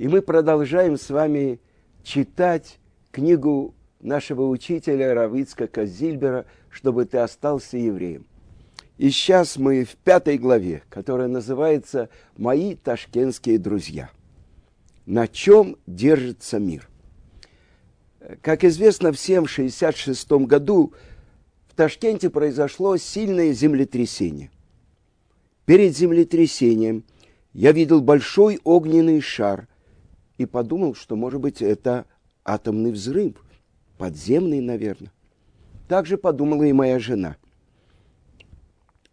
И мы продолжаем с вами читать книгу нашего учителя Равицка Казильбера «Чтобы ты остался евреем». И сейчас мы в пятой главе, которая называется «Мои ташкентские друзья». На чем держится мир? Как известно всем, в 1966 году в Ташкенте произошло сильное землетрясение. Перед землетрясением я видел большой огненный шар и подумал, что, может быть, это атомный взрыв, подземный, наверное. Так же подумала и моя жена.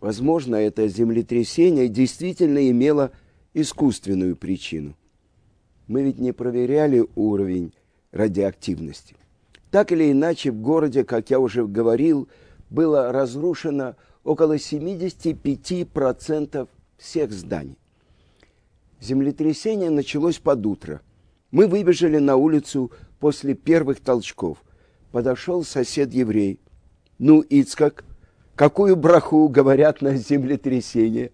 Возможно, это землетрясение действительно имело искусственную причину. Мы ведь не проверяли уровень радиоактивности. Так или иначе, в городе, как я уже говорил, было разрушено около 75% всех зданий. Землетрясение началось под утро. Мы выбежали на улицу после первых толчков. Подошел сосед-еврей. Ну, Ицкак, какую браху говорят на землетрясение?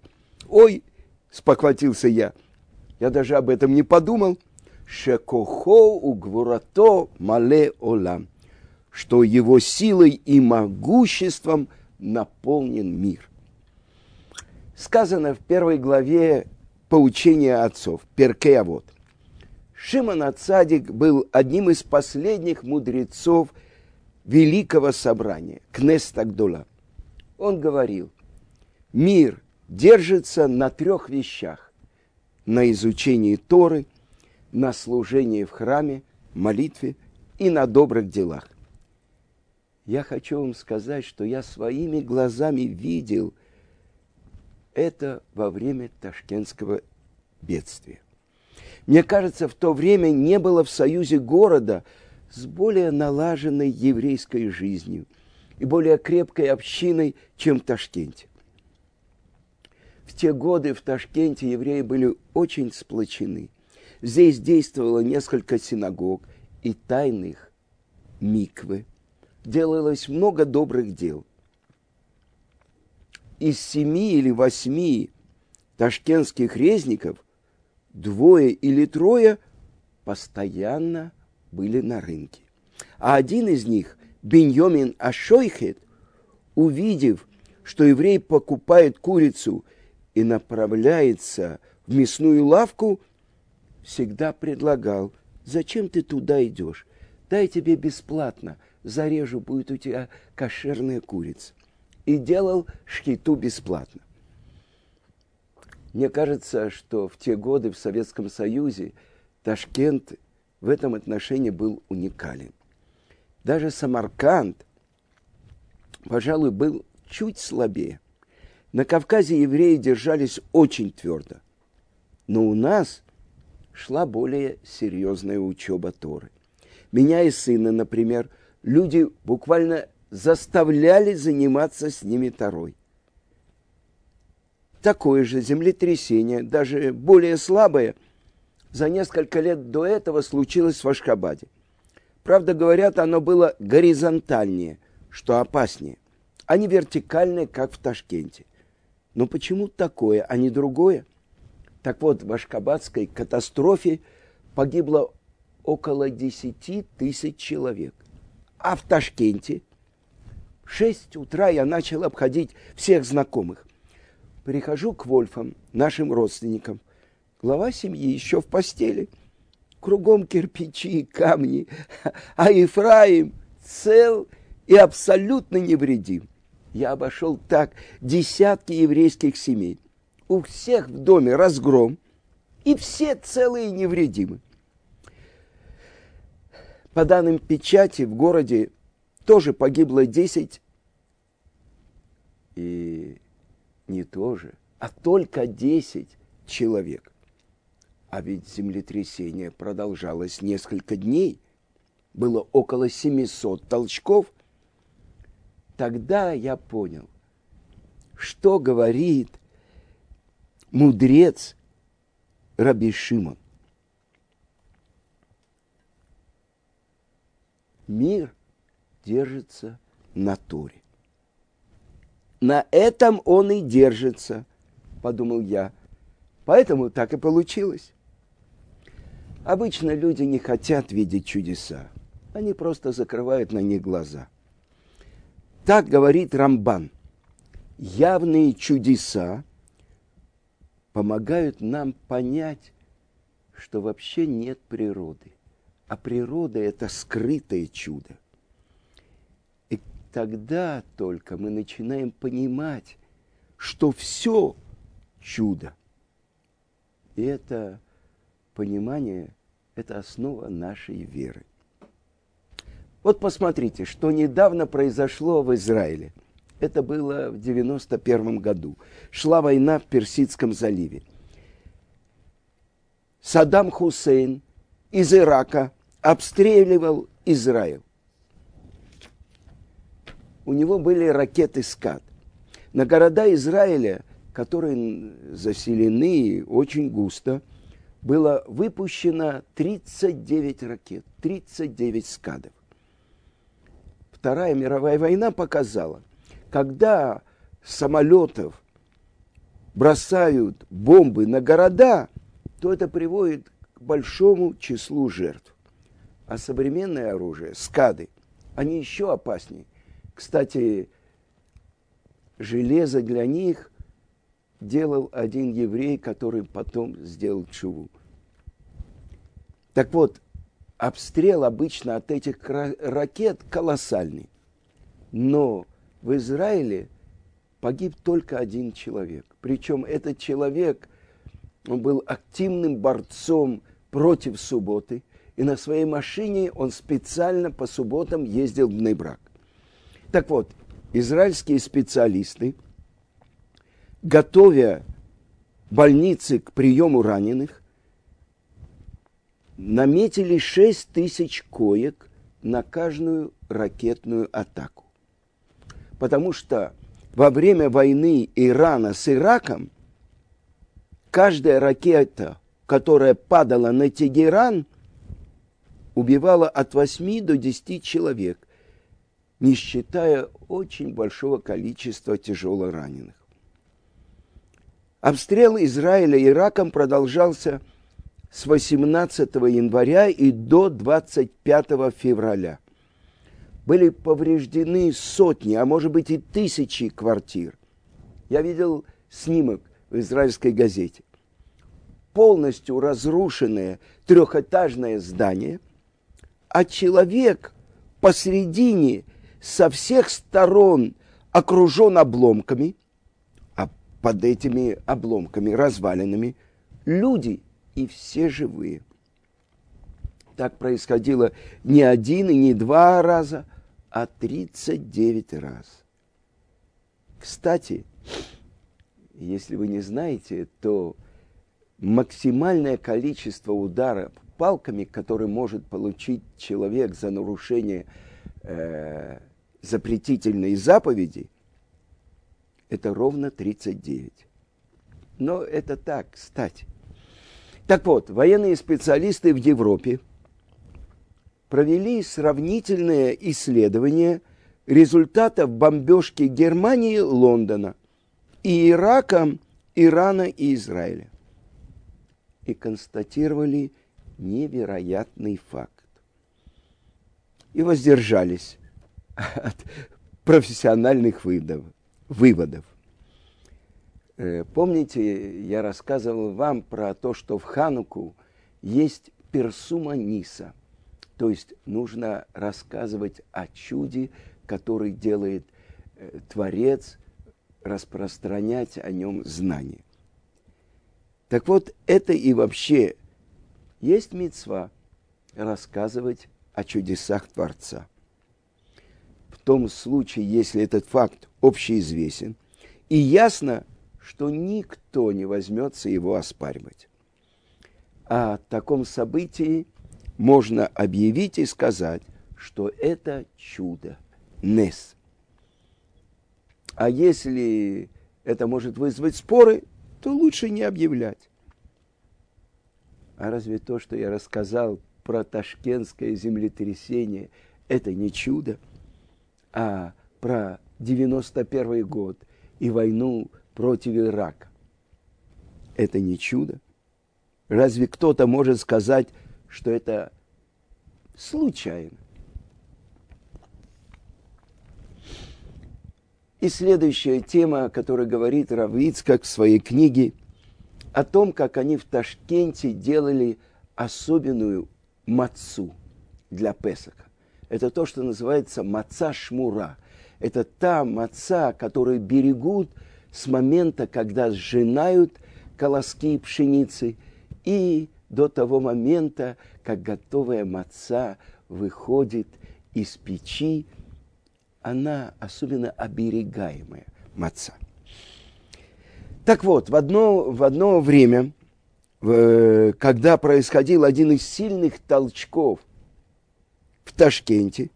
Ой, спохватился я. Я даже об этом не подумал. Шекохо угвурато мале олам. Что его силой и могуществом наполнен мир. Сказано в первой главе поучения отцов, Перкеавод. Шимон Ацадик был одним из последних мудрецов Великого Собрания, Кнестагдула. Он говорил, мир держится на трех вещах. На изучении Торы, на служении в храме, молитве и на добрых делах. Я хочу вам сказать, что я своими глазами видел – это во время ташкентского бедствия. Мне кажется, в то время не было в союзе города с более налаженной еврейской жизнью и более крепкой общиной, чем в Ташкенте. В те годы в Ташкенте евреи были очень сплочены. Здесь действовало несколько синагог и тайных миквы. Делалось много добрых дел из семи или восьми ташкентских резников двое или трое постоянно были на рынке. А один из них, Беньомин Ашойхет, увидев, что еврей покупает курицу и направляется в мясную лавку, всегда предлагал, зачем ты туда идешь? Дай тебе бесплатно, зарежу, будет у тебя кошерная курица и делал шхиту бесплатно. Мне кажется, что в те годы в Советском Союзе Ташкент в этом отношении был уникален. Даже Самарканд, пожалуй, был чуть слабее. На Кавказе евреи держались очень твердо. Но у нас шла более серьезная учеба Торы. Меня и сына, например, люди буквально заставляли заниматься с ними Тарой. Такое же землетрясение, даже более слабое, за несколько лет до этого случилось в Ашхабаде. Правда, говорят, оно было горизонтальнее, что опаснее, а не вертикальное, как в Ташкенте. Но почему такое, а не другое? Так вот, в Ашхабадской катастрофе погибло около 10 тысяч человек. А в Ташкенте – в 6 утра я начал обходить всех знакомых. Прихожу к Вольфам, нашим родственникам. Глава семьи еще в постели. Кругом кирпичи и камни. А Ефраим цел и абсолютно невредим. Я обошел так десятки еврейских семей. У всех в доме разгром, и все целые и невредимы. По данным печати, в городе тоже погибло 10 и не тоже, а только 10 человек. А ведь землетрясение продолжалось несколько дней, было около 700 толчков. Тогда я понял, что говорит мудрец Раби Шимон. Мир держится на Торе. На этом он и держится, подумал я. Поэтому так и получилось. Обычно люди не хотят видеть чудеса. Они просто закрывают на них глаза. Так говорит Рамбан. Явные чудеса помогают нам понять, что вообще нет природы. А природа – это скрытое чудо. Тогда только мы начинаем понимать, что все чудо. И это понимание – это основа нашей веры. Вот посмотрите, что недавно произошло в Израиле. Это было в 91 году. Шла война в Персидском заливе. Саддам Хусейн из Ирака обстреливал Израиль. У него были ракеты «Скат». На города Израиля, которые заселены очень густо, было выпущено 39 ракет, 39 скадов. Вторая мировая война показала, когда самолетов бросают бомбы на города, то это приводит к большому числу жертв. А современное оружие, скады, они еще опаснее. Кстати, железо для них делал один еврей, который потом сделал чуву. Так вот, обстрел обычно от этих ракет колоссальный. Но в Израиле погиб только один человек. Причем этот человек, он был активным борцом против субботы, и на своей машине он специально по субботам ездил в Нейбрак. Так вот, израильские специалисты, готовя больницы к приему раненых, наметили 6 тысяч коек на каждую ракетную атаку. Потому что во время войны Ирана с Ираком каждая ракета, которая падала на Тегеран, убивала от 8 до 10 человек, не считая очень большого количества тяжело раненых. Обстрел Израиля Ираком продолжался с 18 января и до 25 февраля. Были повреждены сотни, а может быть и тысячи квартир. Я видел снимок в израильской газете. Полностью разрушенное трехэтажное здание, а человек посредине со всех сторон окружен обломками, а под этими обломками, развалинами, люди – и все живые. Так происходило не один и не два раза, а 39 раз. Кстати, если вы не знаете, то максимальное количество ударов палками, который может получить человек за нарушение э, запретительной заповеди, это ровно 39. Но это так, кстати. Так вот, военные специалисты в Европе провели сравнительное исследование результатов бомбежки Германии Лондона и Ирака, Ирана и Израиля. И констатировали невероятный факт. И воздержались от профессиональных выводов. Э, помните, я рассказывал вам про то, что в Хануку есть персума Ниса. То есть нужно рассказывать о чуде, который делает э, Творец, распространять о нем знания. Так вот, это и вообще есть мецва рассказывать о чудесах Творца. В том случае, если этот факт общеизвестен, и ясно, что никто не возьмется его оспаривать. О таком событии можно объявить и сказать, что это чудо, Нес. А если это может вызвать споры, то лучше не объявлять. А разве то, что я рассказал про ташкентское землетрясение, это не чудо? А про 91 год и войну против Ирака. Это не чудо. Разве кто-то может сказать, что это случайно. И следующая тема, которая говорит Равицкак в своей книге, о том, как они в Ташкенте делали особенную мацу для Песаха. Это то, что называется маца шмура. Это та маца, которую берегут с момента, когда сжинают колоски пшеницы, и до того момента, как готовая маца выходит из печи, она особенно оберегаемая маца. Так вот, в одно, в одно время, когда происходил один из сильных толчков в Ташкенте,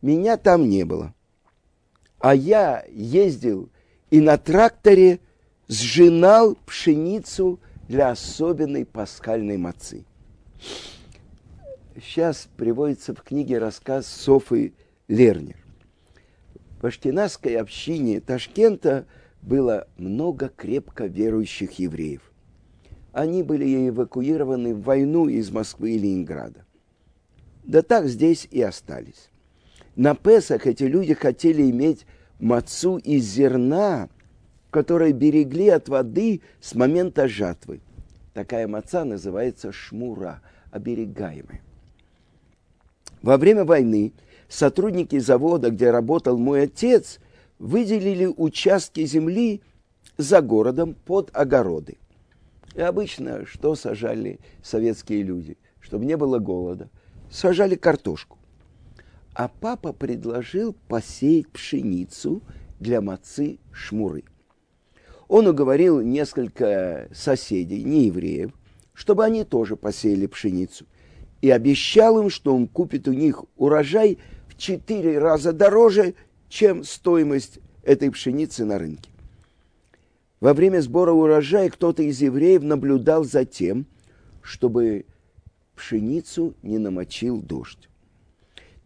меня там не было. А я ездил и на тракторе сжинал пшеницу для особенной пасхальной мацы. Сейчас приводится в книге рассказ Софы Лернер. В Аштинасской общине Ташкента было много крепко верующих евреев. Они были эвакуированы в войну из Москвы и Ленинграда. Да так здесь и остались. На Песах эти люди хотели иметь мацу из зерна, которое берегли от воды с момента жатвы. Такая маца называется шмура, оберегаемая. Во время войны сотрудники завода, где работал мой отец, выделили участки земли за городом под огороды. И обычно что сажали советские люди, чтобы не было голода? Сажали картошку. А папа предложил посеять пшеницу для мацы шмуры. Он уговорил несколько соседей, не евреев, чтобы они тоже посеяли пшеницу. И обещал им, что он купит у них урожай в четыре раза дороже, чем стоимость этой пшеницы на рынке. Во время сбора урожая кто-то из евреев наблюдал за тем, чтобы пшеницу не намочил дождь.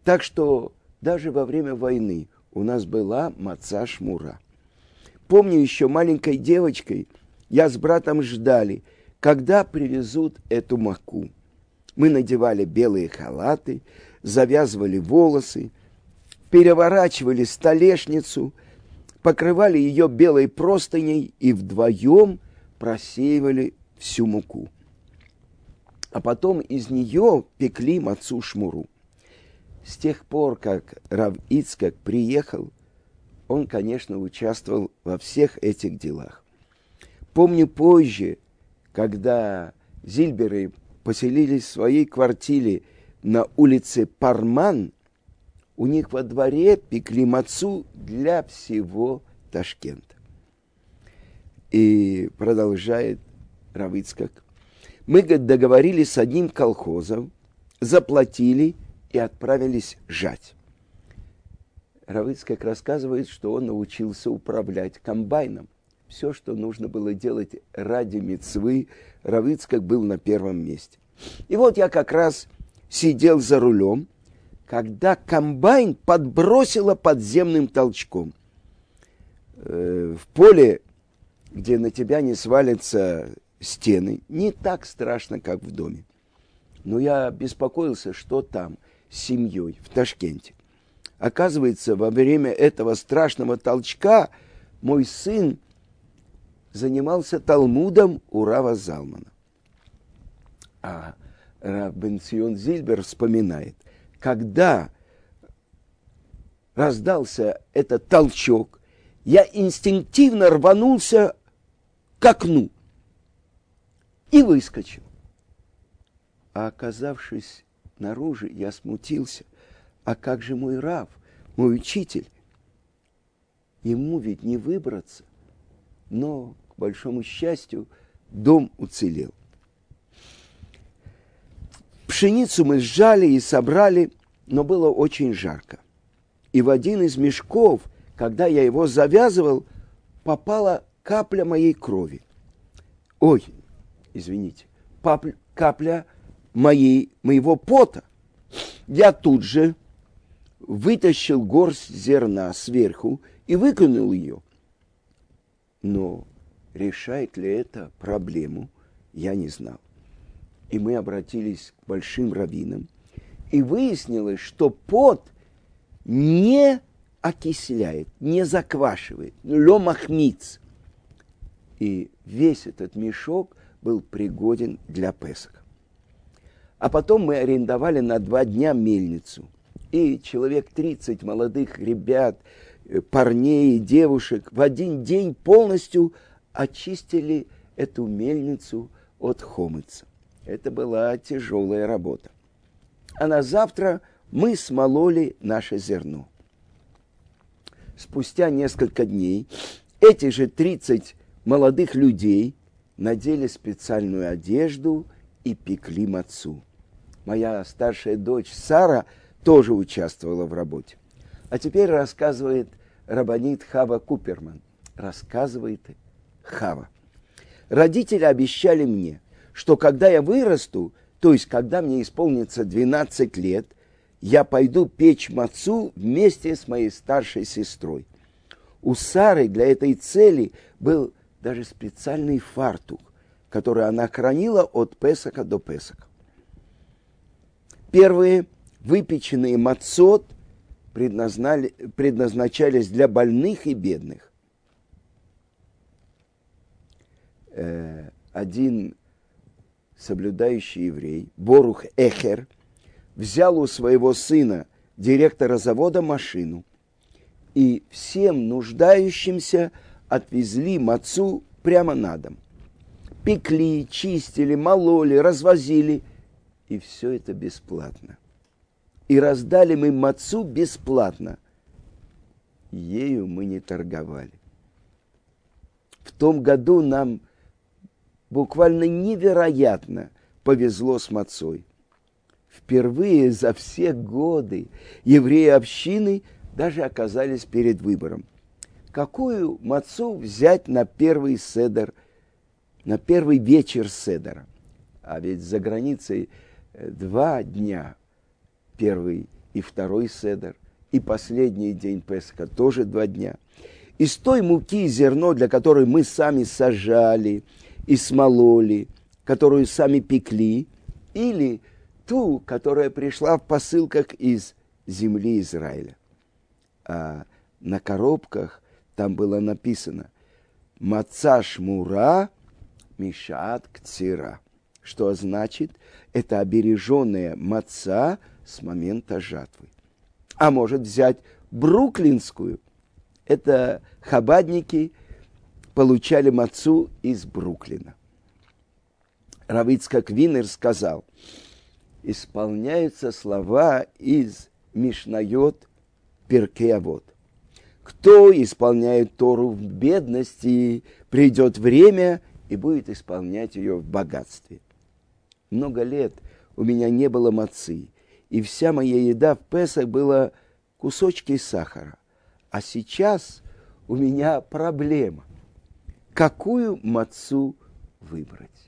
Так что даже во время войны у нас была маца шмура. Помню еще маленькой девочкой, я с братом ждали, когда привезут эту маку. Мы надевали белые халаты, завязывали волосы, переворачивали столешницу, покрывали ее белой простыней и вдвоем просеивали всю муку. А потом из нее пекли мацу шмуру. С тех пор, как Рав Ицкак приехал, он, конечно, участвовал во всех этих делах. Помню позже, когда Зильберы поселились в своей квартире на улице Парман, у них во дворе пекли мацу для всего Ташкента. И продолжает Равицкак. Мы договорились с одним колхозом, заплатили – и отправились жать. Равыцкак рассказывает, что он научился управлять комбайном. Все, что нужно было делать ради мецвы, Равыцкак был на первом месте. И вот я как раз сидел за рулем, когда комбайн подбросило подземным толчком. Э, в поле, где на тебя не свалятся стены, не так страшно, как в доме. Но я беспокоился, что там – семьей в Ташкенте. Оказывается, во время этого страшного толчка мой сын занимался Талмудом у Рава Залмана. А Рав Зильбер вспоминает, когда раздался этот толчок, я инстинктивно рванулся к окну и выскочил. А оказавшись наружу, я смутился. А как же мой Рав, мой учитель? Ему ведь не выбраться. Но, к большому счастью, дом уцелел. Пшеницу мы сжали и собрали, но было очень жарко. И в один из мешков, когда я его завязывал, попала капля моей крови. Ой, извините, капля моей, моего пота, я тут же вытащил горсть зерна сверху и выкинул ее. Но решает ли это проблему, я не знал. И мы обратились к большим раввинам, и выяснилось, что пот не окисляет, не заквашивает, ломахмиц. И весь этот мешок был пригоден для Песаха. А потом мы арендовали на два дня мельницу. И человек 30 молодых ребят, э, парней и девушек в один день полностью очистили эту мельницу от хомыца. Это была тяжелая работа. А на завтра мы смололи наше зерно. Спустя несколько дней эти же 30 молодых людей надели специальную одежду и пекли мацу моя старшая дочь Сара тоже участвовала в работе. А теперь рассказывает Рабанит Хава Куперман. Рассказывает Хава. Родители обещали мне, что когда я вырасту, то есть когда мне исполнится 12 лет, я пойду печь мацу вместе с моей старшей сестрой. У Сары для этой цели был даже специальный фартук, который она хранила от Песака до Песака. Первые выпеченные мацот предназначались для больных и бедных. Э, один соблюдающий еврей, Борух Эхер, взял у своего сына, директора завода, машину, и всем нуждающимся отвезли мацу прямо на дом. Пекли, чистили, мололи, развозили – и все это бесплатно. И раздали мы мацу бесплатно. Ею мы не торговали. В том году нам буквально невероятно повезло с мацой. Впервые за все годы евреи общины даже оказались перед выбором. Какую мацу взять на первый седер, на первый вечер седера? А ведь за границей два дня, первый и второй седер, и последний день Песха тоже два дня. Из той муки зерно, для которой мы сами сажали и смололи, которую сами пекли, или ту, которая пришла в посылках из земли Израиля. А на коробках там было написано «Маца шмура мишат кцира», что значит – это обереженная маца с момента жатвы. А может взять бруклинскую. Это хабадники получали мацу из Бруклина. Равицкак Винер сказал, исполняются слова из Мишнайот Перкеавод. Кто исполняет Тору в бедности, придет время и будет исполнять ее в богатстве много лет у меня не было мацы, и вся моя еда в Песах была кусочки сахара. А сейчас у меня проблема. Какую мацу выбрать?